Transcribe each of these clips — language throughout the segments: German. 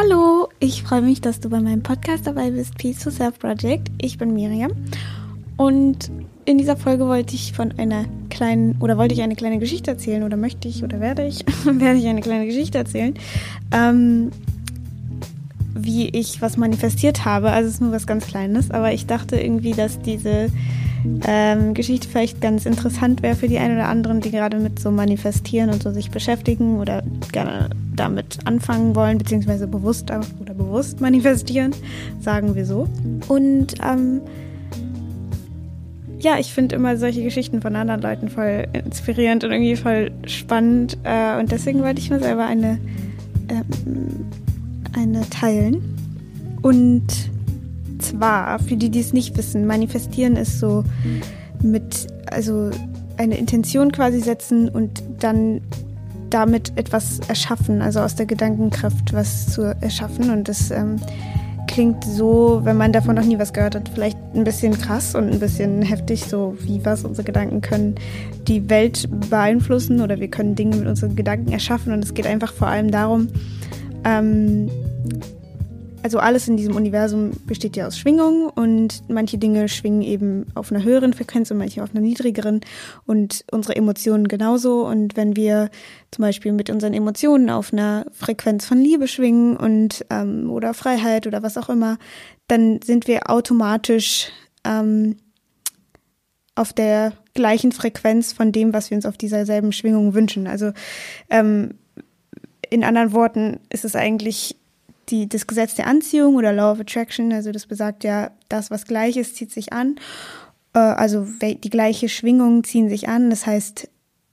Hallo, ich freue mich, dass du bei meinem Podcast dabei bist, Peace to Self Project. Ich bin Miriam und in dieser Folge wollte ich von einer kleinen oder wollte ich eine kleine Geschichte erzählen oder möchte ich oder werde ich werde ich eine kleine Geschichte erzählen, ähm, wie ich was manifestiert habe. Also es ist nur was ganz Kleines, aber ich dachte irgendwie, dass diese ähm, Geschichte vielleicht ganz interessant wäre für die einen oder anderen, die gerade mit so Manifestieren und so sich beschäftigen oder gerne damit anfangen wollen, beziehungsweise bewusst oder bewusst manifestieren, sagen wir so. Und ähm, ja, ich finde immer solche Geschichten von anderen Leuten voll inspirierend und irgendwie voll spannend. Äh, und deswegen wollte ich mir selber eine, ähm, eine teilen. Und zwar, für die, die es nicht wissen, manifestieren ist so mit, also eine Intention quasi setzen und dann damit etwas erschaffen, also aus der Gedankenkraft was zu erschaffen. Und das ähm, klingt so, wenn man davon noch nie was gehört hat, vielleicht ein bisschen krass und ein bisschen heftig, so wie was unsere Gedanken können die Welt beeinflussen oder wir können Dinge mit unseren Gedanken erschaffen. Und es geht einfach vor allem darum, ähm, also alles in diesem Universum besteht ja aus Schwingungen und manche Dinge schwingen eben auf einer höheren Frequenz und manche auf einer niedrigeren und unsere Emotionen genauso. Und wenn wir zum Beispiel mit unseren Emotionen auf einer Frequenz von Liebe schwingen und ähm, oder Freiheit oder was auch immer, dann sind wir automatisch ähm, auf der gleichen Frequenz von dem, was wir uns auf dieser selben Schwingung wünschen. Also ähm, in anderen Worten ist es eigentlich die, das Gesetz der Anziehung oder Law of Attraction, also das besagt ja, das, was gleich ist, zieht sich an. Äh, also die gleiche Schwingung ziehen sich an. Das heißt,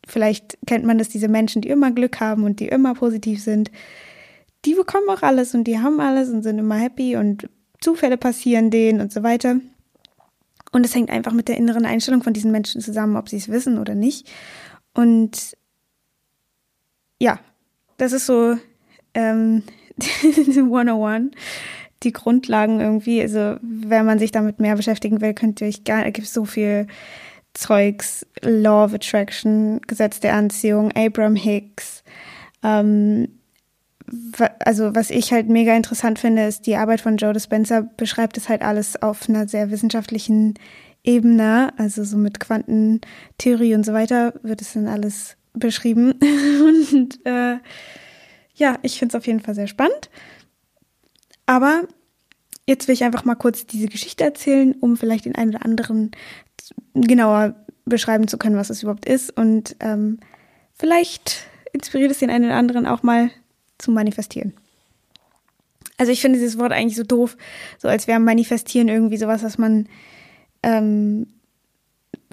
vielleicht kennt man das, diese Menschen, die immer Glück haben und die immer positiv sind, die bekommen auch alles und die haben alles und sind immer happy und Zufälle passieren denen und so weiter. Und es hängt einfach mit der inneren Einstellung von diesen Menschen zusammen, ob sie es wissen oder nicht. Und ja, das ist so ähm, 101, die Grundlagen irgendwie. Also, wenn man sich damit mehr beschäftigen will, könnt ihr euch es gibt so viel Zeugs, Law of Attraction, Gesetz der Anziehung, Abraham Hicks. Ähm, also, was ich halt mega interessant finde, ist die Arbeit von Joe Dispenza beschreibt es halt alles auf einer sehr wissenschaftlichen Ebene, also so mit Quantentheorie und so weiter wird es dann alles beschrieben. und äh, ja, ich finde es auf jeden Fall sehr spannend. Aber jetzt will ich einfach mal kurz diese Geschichte erzählen, um vielleicht den einen oder anderen genauer beschreiben zu können, was es überhaupt ist. Und ähm, vielleicht inspiriert es den einen oder anderen auch mal zu manifestieren. Also ich finde dieses Wort eigentlich so doof, so als wäre manifestieren irgendwie sowas, was man ähm,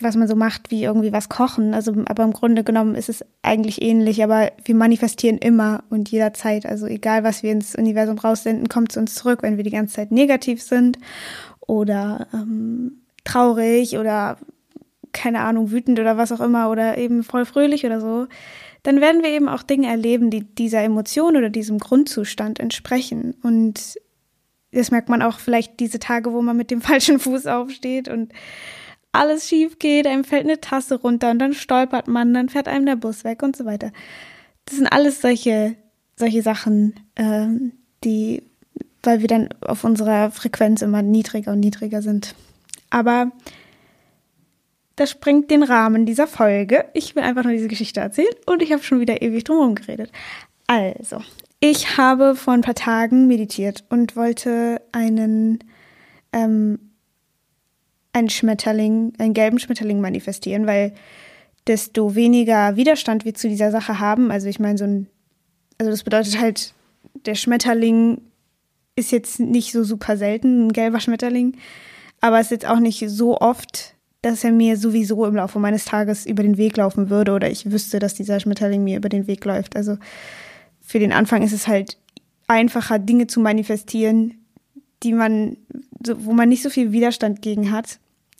was man so macht, wie irgendwie was kochen. Also, aber im Grunde genommen ist es eigentlich ähnlich, aber wir manifestieren immer und jederzeit. Also egal, was wir ins Universum raussenden, kommt zu uns zurück, wenn wir die ganze Zeit negativ sind oder ähm, traurig oder keine Ahnung, wütend oder was auch immer oder eben voll fröhlich oder so, dann werden wir eben auch Dinge erleben, die dieser Emotion oder diesem Grundzustand entsprechen. Und das merkt man auch vielleicht diese Tage, wo man mit dem falschen Fuß aufsteht und alles schief geht, einem fällt eine Tasse runter und dann stolpert man, dann fährt einem der Bus weg und so weiter. Das sind alles solche, solche Sachen, ähm, die, weil wir dann auf unserer Frequenz immer niedriger und niedriger sind. Aber das sprengt den Rahmen dieser Folge. Ich will einfach nur diese Geschichte erzählen und ich habe schon wieder ewig drumherum geredet. Also, ich habe vor ein paar Tagen meditiert und wollte einen ähm, einen Schmetterling, einen gelben Schmetterling manifestieren, weil desto weniger Widerstand wir zu dieser Sache haben, also ich meine, so ein, also das bedeutet halt, der Schmetterling ist jetzt nicht so super selten, ein gelber Schmetterling, aber es ist jetzt auch nicht so oft, dass er mir sowieso im Laufe meines Tages über den Weg laufen würde oder ich wüsste, dass dieser Schmetterling mir über den Weg läuft. Also für den Anfang ist es halt einfacher, Dinge zu manifestieren, die man, wo man nicht so viel Widerstand gegen hat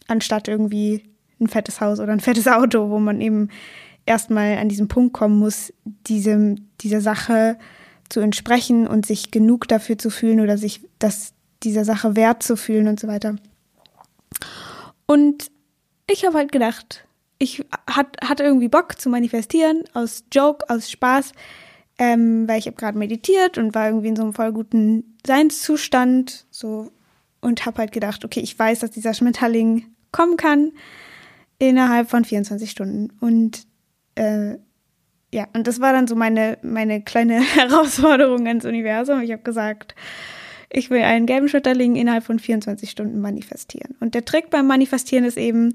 anstatt irgendwie ein fettes Haus oder ein fettes Auto, wo man eben erstmal an diesen Punkt kommen muss, diesem, dieser Sache zu entsprechen und sich genug dafür zu fühlen oder sich das, dieser Sache wert zu fühlen und so weiter. Und ich habe halt gedacht, ich hat, hatte irgendwie Bock zu manifestieren, aus Joke, aus Spaß. ähm, weil ich habe gerade meditiert und war irgendwie in so einem voll guten Seinszustand, so und habe halt gedacht, okay, ich weiß, dass dieser Schmetterling kommen kann innerhalb von 24 Stunden und äh, ja, und das war dann so meine meine kleine Herausforderung ans Universum. Ich habe gesagt, ich will einen gelben Schmetterling innerhalb von 24 Stunden manifestieren. Und der Trick beim Manifestieren ist eben,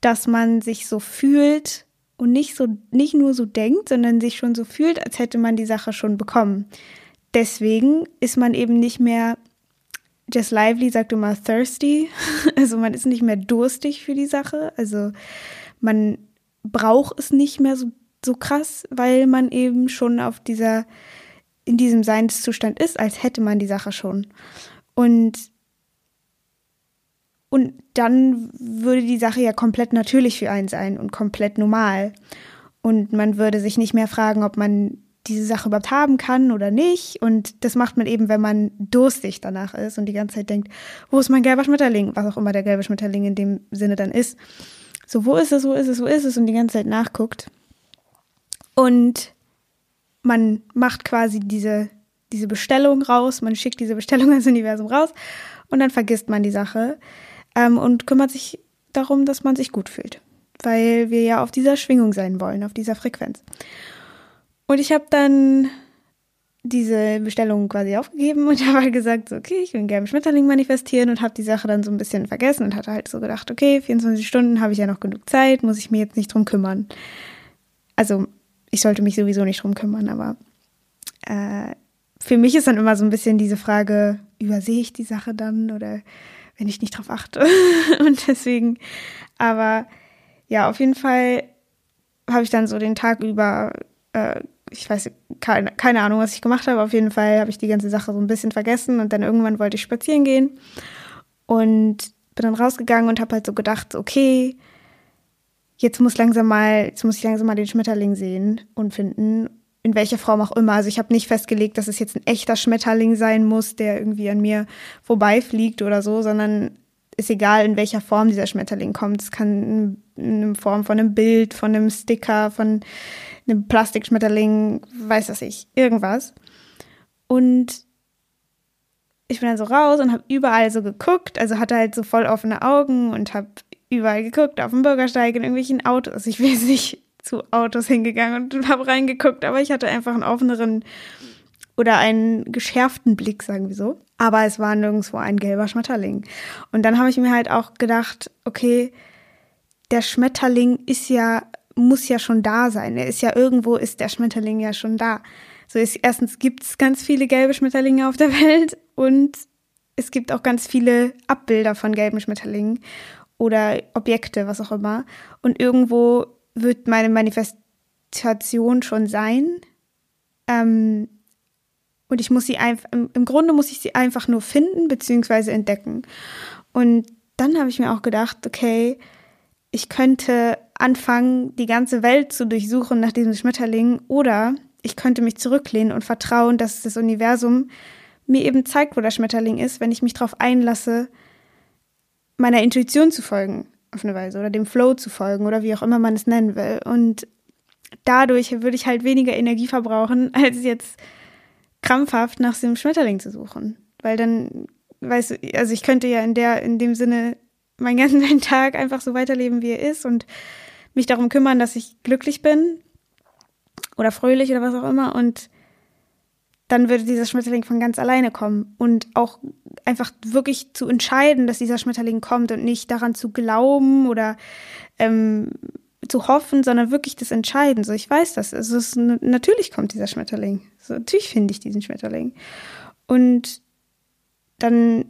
dass man sich so fühlt, und nicht so, nicht nur so denkt, sondern sich schon so fühlt, als hätte man die Sache schon bekommen. Deswegen ist man eben nicht mehr, Jess Lively sagt immer thirsty, also man ist nicht mehr durstig für die Sache, also man braucht es nicht mehr so, so krass, weil man eben schon auf dieser, in diesem Seinszustand ist, als hätte man die Sache schon. Und und dann würde die Sache ja komplett natürlich für einen sein und komplett normal. Und man würde sich nicht mehr fragen, ob man diese Sache überhaupt haben kann oder nicht. Und das macht man eben, wenn man durstig danach ist und die ganze Zeit denkt, wo ist mein gelber Schmetterling? Was auch immer der gelbe Schmetterling in dem Sinne dann ist. So, wo ist es, wo ist es, wo ist es? Und die ganze Zeit nachguckt. Und man macht quasi diese, diese Bestellung raus, man schickt diese Bestellung ins Universum raus und dann vergisst man die Sache ähm, und kümmert sich darum, dass man sich gut fühlt, weil wir ja auf dieser Schwingung sein wollen, auf dieser Frequenz. Und ich habe dann diese Bestellung quasi aufgegeben und habe halt gesagt, so, okay, ich will einen gelben Schmetterling manifestieren und habe die Sache dann so ein bisschen vergessen und hatte halt so gedacht, okay, 24 Stunden habe ich ja noch genug Zeit, muss ich mir jetzt nicht drum kümmern. Also ich sollte mich sowieso nicht drum kümmern, aber äh, für mich ist dann immer so ein bisschen diese Frage, übersehe ich die Sache dann oder wenn ich nicht drauf achte. und deswegen, aber ja, auf jeden Fall habe ich dann so den Tag über, äh, ich weiß keine, keine Ahnung, was ich gemacht habe. Auf jeden Fall habe ich die ganze Sache so ein bisschen vergessen und dann irgendwann wollte ich spazieren gehen und bin dann rausgegangen und habe halt so gedacht, okay, jetzt muss langsam mal, jetzt muss ich langsam mal den Schmetterling sehen und finden in welcher Form auch immer. Also ich habe nicht festgelegt, dass es jetzt ein echter Schmetterling sein muss, der irgendwie an mir vorbeifliegt oder so, sondern ist egal, in welcher Form dieser Schmetterling kommt. Es kann in Form von einem Bild, von einem Sticker, von einem Plastikschmetterling, weiß das ich, irgendwas. Und ich bin dann so raus und habe überall so geguckt, also hatte halt so voll offene Augen und habe überall geguckt, auf dem Bürgersteig, in irgendwelchen Autos. Ich will es nicht zu Autos hingegangen und habe reingeguckt, aber ich hatte einfach einen offeneren oder einen geschärften Blick, sagen wir so. Aber es war nirgendwo ein gelber Schmetterling. Und dann habe ich mir halt auch gedacht, okay, der Schmetterling ist ja, muss ja schon da sein. Er ist ja irgendwo, ist der Schmetterling ja schon da. So ist, erstens gibt es ganz viele gelbe Schmetterlinge auf der Welt und es gibt auch ganz viele Abbilder von gelben Schmetterlingen oder Objekte, was auch immer. Und irgendwo wird meine Manifestation schon sein. Ähm, und ich muss sie einfach, im, im Grunde muss ich sie einfach nur finden bzw. entdecken. Und dann habe ich mir auch gedacht, okay, ich könnte anfangen, die ganze Welt zu durchsuchen nach diesem Schmetterling oder ich könnte mich zurücklehnen und vertrauen, dass das Universum mir eben zeigt, wo der Schmetterling ist, wenn ich mich darauf einlasse, meiner Intuition zu folgen auf eine Weise oder dem Flow zu folgen oder wie auch immer man es nennen will. Und dadurch würde ich halt weniger Energie verbrauchen, als jetzt krampfhaft nach dem Schmetterling zu suchen. Weil dann, weißt du, also ich könnte ja in der, in dem Sinne meinen ganzen Tag einfach so weiterleben, wie er ist und mich darum kümmern, dass ich glücklich bin oder fröhlich oder was auch immer und dann würde dieser Schmetterling von ganz alleine kommen. Und auch einfach wirklich zu entscheiden, dass dieser Schmetterling kommt und nicht daran zu glauben oder ähm, zu hoffen, sondern wirklich das Entscheiden. So, ich weiß das. Also es, natürlich kommt dieser Schmetterling. So, natürlich finde ich diesen Schmetterling. Und dann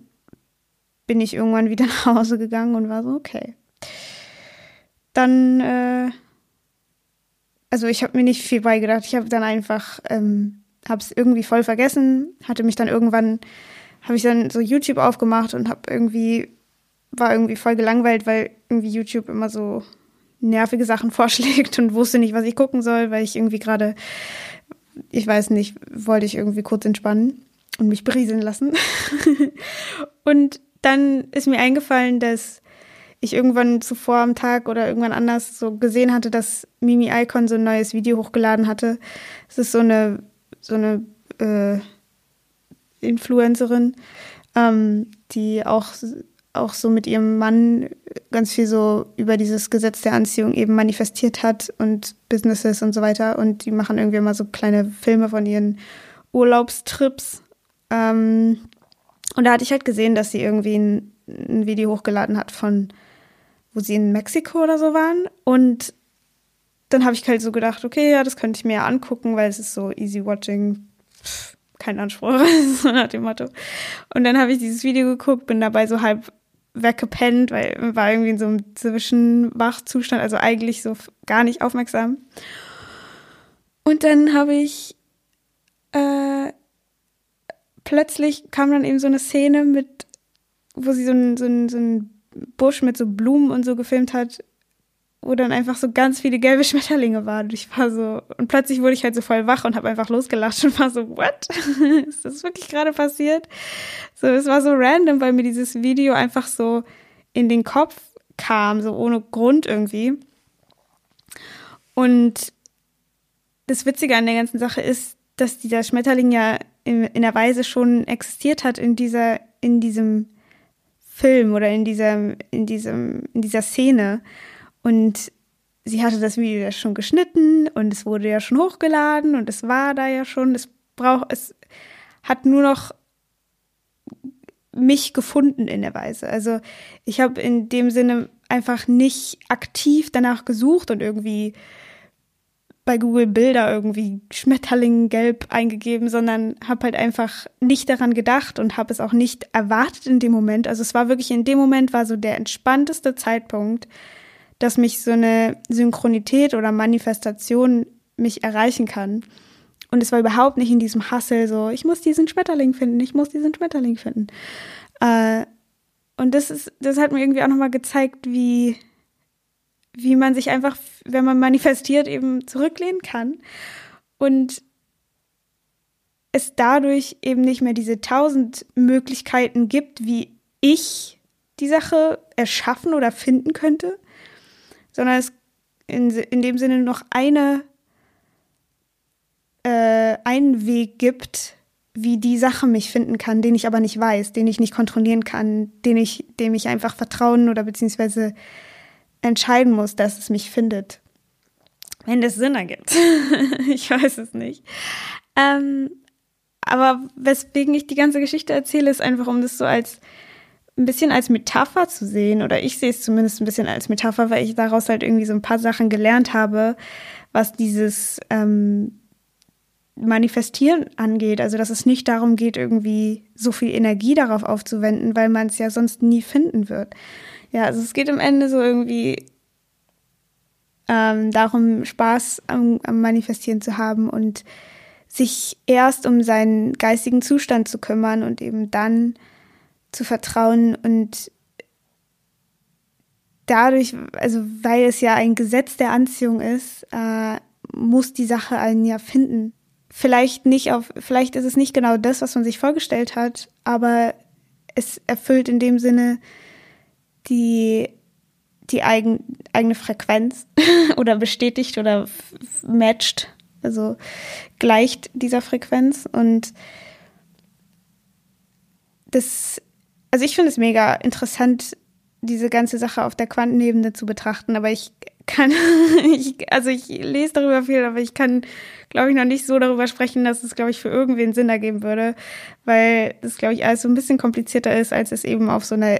bin ich irgendwann wieder nach Hause gegangen und war so, okay. Dann, äh, also ich habe mir nicht viel beigedacht. Ich habe dann einfach ähm, habe es irgendwie voll vergessen, hatte mich dann irgendwann, habe ich dann so YouTube aufgemacht und habe irgendwie, war irgendwie voll gelangweilt, weil irgendwie YouTube immer so nervige Sachen vorschlägt und wusste nicht, was ich gucken soll, weil ich irgendwie gerade, ich weiß nicht, wollte ich irgendwie kurz entspannen und mich berieseln lassen. und dann ist mir eingefallen, dass ich irgendwann zuvor am Tag oder irgendwann anders so gesehen hatte, dass Mimi Icon so ein neues Video hochgeladen hatte. Es ist so eine so eine äh, Influencerin, ähm, die auch, auch so mit ihrem Mann ganz viel so über dieses Gesetz der Anziehung eben manifestiert hat und Businesses und so weiter. Und die machen irgendwie immer so kleine Filme von ihren Urlaubstrips. Ähm, und da hatte ich halt gesehen, dass sie irgendwie ein, ein Video hochgeladen hat von, wo sie in Mexiko oder so waren. Und dann habe ich halt so gedacht, okay, ja, das könnte ich mir ja angucken, weil es ist so easy watching. Kein Anspruch, so nach dem Motto. Und dann habe ich dieses Video geguckt, bin dabei so halb weggepennt, weil war irgendwie in so einem Zwischenwachzustand, also eigentlich so gar nicht aufmerksam. Und dann habe ich äh, plötzlich kam dann eben so eine Szene mit, wo sie so einen so so ein Busch mit so Blumen und so gefilmt hat wo dann einfach so ganz viele gelbe Schmetterlinge waren. Und ich war so, und plötzlich wurde ich halt so voll wach und habe einfach losgelacht und war so, what? Ist das wirklich gerade passiert? So, es war so random, weil mir dieses Video einfach so in den Kopf kam, so ohne Grund irgendwie. Und das Witzige an der ganzen Sache ist, dass dieser Schmetterling ja in, der Weise schon existiert hat in dieser, in diesem Film oder in diesem, in diesem, in dieser Szene. Und sie hatte das Video ja schon geschnitten und es wurde ja schon hochgeladen und es war da ja schon. Es braucht, es hat nur noch mich gefunden in der Weise. Also ich habe in dem Sinne einfach nicht aktiv danach gesucht und irgendwie bei Google Bilder irgendwie Schmetterling gelb eingegeben, sondern habe halt einfach nicht daran gedacht und habe es auch nicht erwartet in dem Moment. Also es war wirklich in dem Moment war so der entspannteste Zeitpunkt, dass mich so eine Synchronität oder Manifestation mich erreichen kann. Und es war überhaupt nicht in diesem Hassel so, ich muss diesen Schmetterling finden, ich muss diesen Schmetterling finden. Äh, und das ist, das hat mir irgendwie auch nochmal gezeigt, wie, wie man sich einfach, wenn man manifestiert, eben zurücklehnen kann. Und es dadurch eben nicht mehr diese tausend Möglichkeiten gibt, wie ich die Sache erschaffen oder finden könnte, sondern es in, in dem Sinne noch eine, äh, einen Weg gibt, wie die Sache mich finden kann, den ich aber nicht weiß, den ich nicht kontrollieren kann, den ich, dem ich einfach vertrauen oder beziehungsweise entscheiden muss, dass es mich findet. Wenn das Sinn ergibt. ich weiß es nicht. Ähm, aber weswegen ich die ganze Geschichte erzähle, ist einfach, um das so als ein bisschen als Metapher zu sehen, oder ich sehe es zumindest ein bisschen als Metapher, weil ich daraus halt irgendwie so ein paar Sachen gelernt habe, was dieses ähm, Manifestieren angeht. Also, dass es nicht darum geht, irgendwie so viel Energie darauf aufzuwenden, weil man es ja sonst nie finden wird. Ja, also es geht am Ende so irgendwie ähm, darum, Spaß am, am Manifestieren zu haben und sich erst um seinen geistigen Zustand zu kümmern und eben dann zu vertrauen und dadurch, also weil es ja ein Gesetz der Anziehung ist, äh, muss die Sache einen ja finden. Vielleicht nicht auf, vielleicht ist es nicht genau das, was man sich vorgestellt hat, aber es erfüllt in dem Sinne die, die eigen, eigene Frequenz oder bestätigt oder matcht, also gleicht dieser Frequenz. Und das also ich finde es mega interessant, diese ganze Sache auf der Quantenebene zu betrachten, aber ich kann, ich, also ich lese darüber viel, aber ich kann, glaube ich, noch nicht so darüber sprechen, dass es, glaube ich, für irgendwen Sinn ergeben würde, weil das, glaube ich, alles so ein bisschen komplizierter ist, als es eben auf so einer,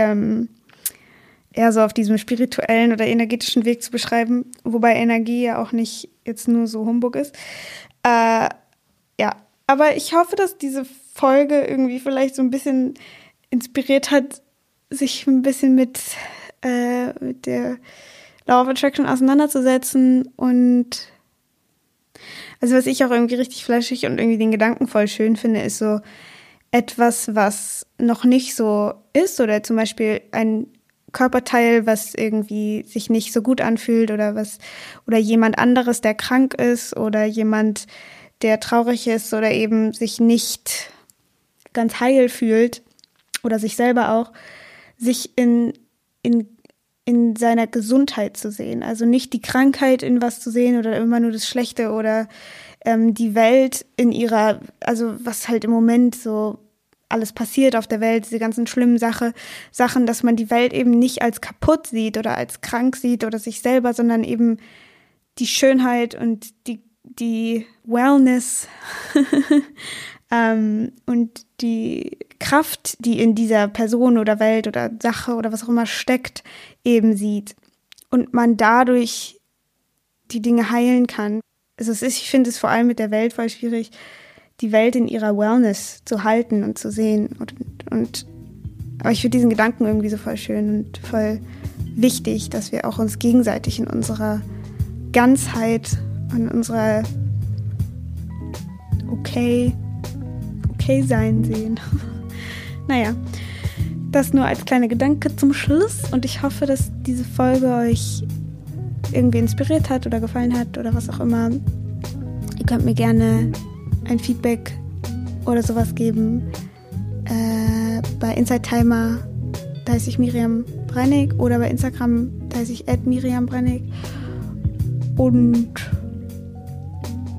ähm, eher so auf diesem spirituellen oder energetischen Weg zu beschreiben, wobei Energie ja auch nicht jetzt nur so Humbug ist. Äh, ja, aber ich hoffe, dass diese Folge irgendwie vielleicht so ein bisschen inspiriert hat, sich ein bisschen mit, äh, mit der Law of Attraction auseinanderzusetzen und also was ich auch irgendwie richtig fleischig und irgendwie den Gedanken voll schön finde, ist so etwas, was noch nicht so ist oder zum Beispiel ein Körperteil, was irgendwie sich nicht so gut anfühlt oder was oder jemand anderes, der krank ist oder jemand, der traurig ist oder eben sich nicht ganz heil fühlt, oder sich selber auch, sich in, in, in seiner Gesundheit zu sehen. Also nicht die Krankheit in was zu sehen oder immer nur das Schlechte oder ähm, die Welt in ihrer, also was halt im Moment so alles passiert auf der Welt, diese ganzen schlimmen Sache, Sachen, dass man die Welt eben nicht als kaputt sieht oder als krank sieht oder sich selber, sondern eben die Schönheit und die, die Wellness ähm, und die Kraft, die in dieser Person oder Welt oder Sache oder was auch immer steckt, eben sieht. Und man dadurch die Dinge heilen kann. Also es ist, ich finde es vor allem mit der Welt voll schwierig, die Welt in ihrer Wellness zu halten und zu sehen. Und, und aber ich finde diesen Gedanken irgendwie so voll schön und voll wichtig, dass wir auch uns gegenseitig in unserer Ganzheit und unserer okay, okay sein sehen. naja, das nur als kleiner Gedanke zum Schluss und ich hoffe, dass diese Folge euch irgendwie inspiriert hat oder gefallen hat oder was auch immer. Ihr könnt mir gerne ein Feedback oder sowas geben. Äh, bei Inside Timer, da heiße ich Miriam Brennig oder bei Instagram, da heiße ich Miriam Brennig. Und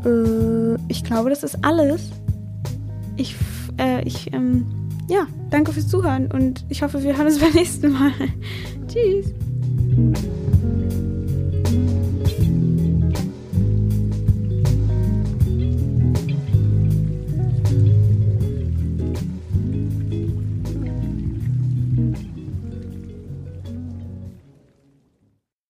äh, ich glaube, das ist alles. Ich, äh, ich, ähm, ja, danke fürs Zuhören und ich hoffe, wir hören uns beim nächsten Mal. Tschüss.